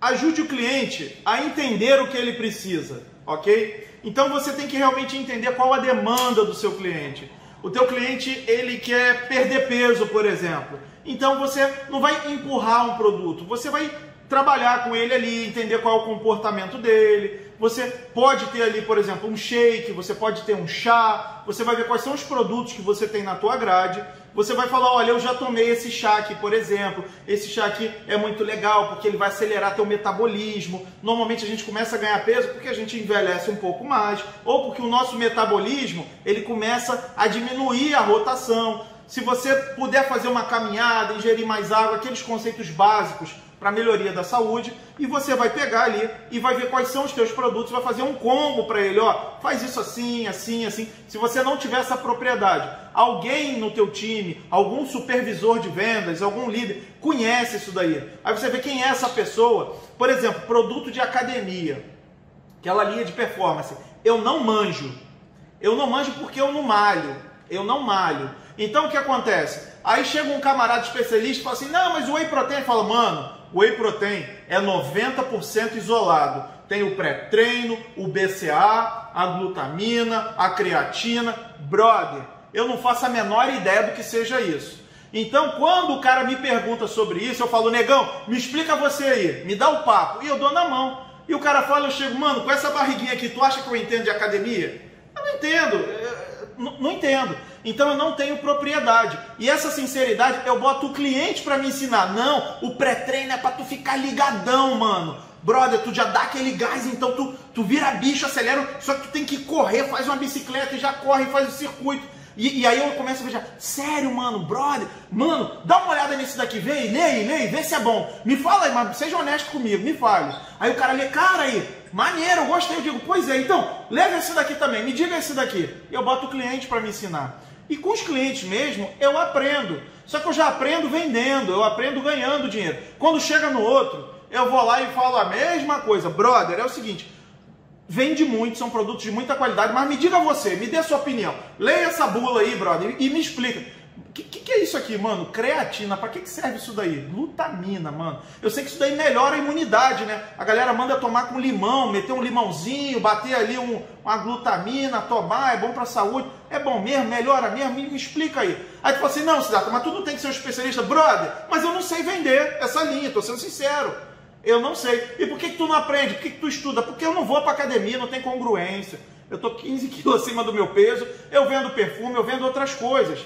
ajude o cliente a entender o que ele precisa, ok? Então você tem que realmente entender qual a demanda do seu cliente. O teu cliente ele quer perder peso, por exemplo. Então você não vai empurrar um produto, você vai trabalhar com ele ali, entender qual é o comportamento dele. Você pode ter ali, por exemplo, um shake, você pode ter um chá, você vai ver quais são os produtos que você tem na tua grade. Você vai falar, olha, eu já tomei esse chá aqui, por exemplo. Esse chá aqui é muito legal porque ele vai acelerar teu metabolismo. Normalmente a gente começa a ganhar peso porque a gente envelhece um pouco mais, ou porque o nosso metabolismo, ele começa a diminuir a rotação. Se você puder fazer uma caminhada, ingerir mais água, aqueles conceitos básicos para melhoria da saúde e você vai pegar ali e vai ver quais são os teus produtos, vai fazer um combo para ele, ó, faz isso assim, assim, assim. Se você não tiver essa propriedade, alguém no teu time, algum supervisor de vendas, algum líder conhece isso daí. Aí você vê quem é essa pessoa. Por exemplo, produto de academia, aquela linha de performance. Eu não manjo. Eu não manjo porque eu não malho. Eu não malho. Então o que acontece? Aí chega um camarada especialista e fala assim: "Não, mas o whey protein", fala: "Mano, o whey protein é 90% isolado. Tem o pré-treino, o BCA, a glutamina, a creatina. Brother, eu não faço a menor ideia do que seja isso. Então, quando o cara me pergunta sobre isso, eu falo, negão, me explica você aí, me dá o papo. E eu dou na mão. E o cara fala, eu chego, mano, com essa barriguinha aqui, tu acha que eu entendo de academia? Eu não entendo, não entendo. Então eu não tenho propriedade. E essa sinceridade eu boto o cliente para me ensinar. Não, o pré-treino é para tu ficar ligadão, mano. Brother, tu já dá aquele gás, então tu, tu vira bicho, acelera, só que tu tem que correr, faz uma bicicleta e já corre, faz o circuito. E, e, aí eu começo a ver, sério, mano, brother, mano, dá uma olhada nesse daqui, vê aí, lê aí, lê aí, vê se é bom. Me fala aí, mas seja honesto comigo, me fale. Aí o cara lê, cara aí, maneiro, eu gostei. Eu digo, pois é, então, leve esse daqui também, me diga esse daqui. Eu boto o cliente para me ensinar. E com os clientes mesmo, eu aprendo. Só que eu já aprendo vendendo, eu aprendo ganhando dinheiro. Quando chega no outro, eu vou lá e falo a mesma coisa. Brother, é o seguinte, vende muito, são produtos de muita qualidade, mas me diga você, me dê sua opinião. Leia essa bula aí, brother, e me explica. O que, que, que, é isso aqui, mano? Creatina, para que, que serve isso daí? Glutamina, mano. Eu sei que isso daí melhora a imunidade, né? A galera manda tomar com limão, meter um limãozinho, bater ali um, uma glutamina, tomar, é bom pra saúde. É bom mesmo, melhora mesmo, me, explica aí. Aí tu fala assim, não, Cidata, mas tu não tem que ser um especialista. Brother, mas eu não sei vender essa linha, tô sendo sincero. Eu não sei. E por que, que tu não aprende? Por que, que tu estuda? Porque eu não vou pra academia, não tem congruência. Eu tô 15 quilos acima do meu peso, eu vendo perfume, eu vendo outras coisas.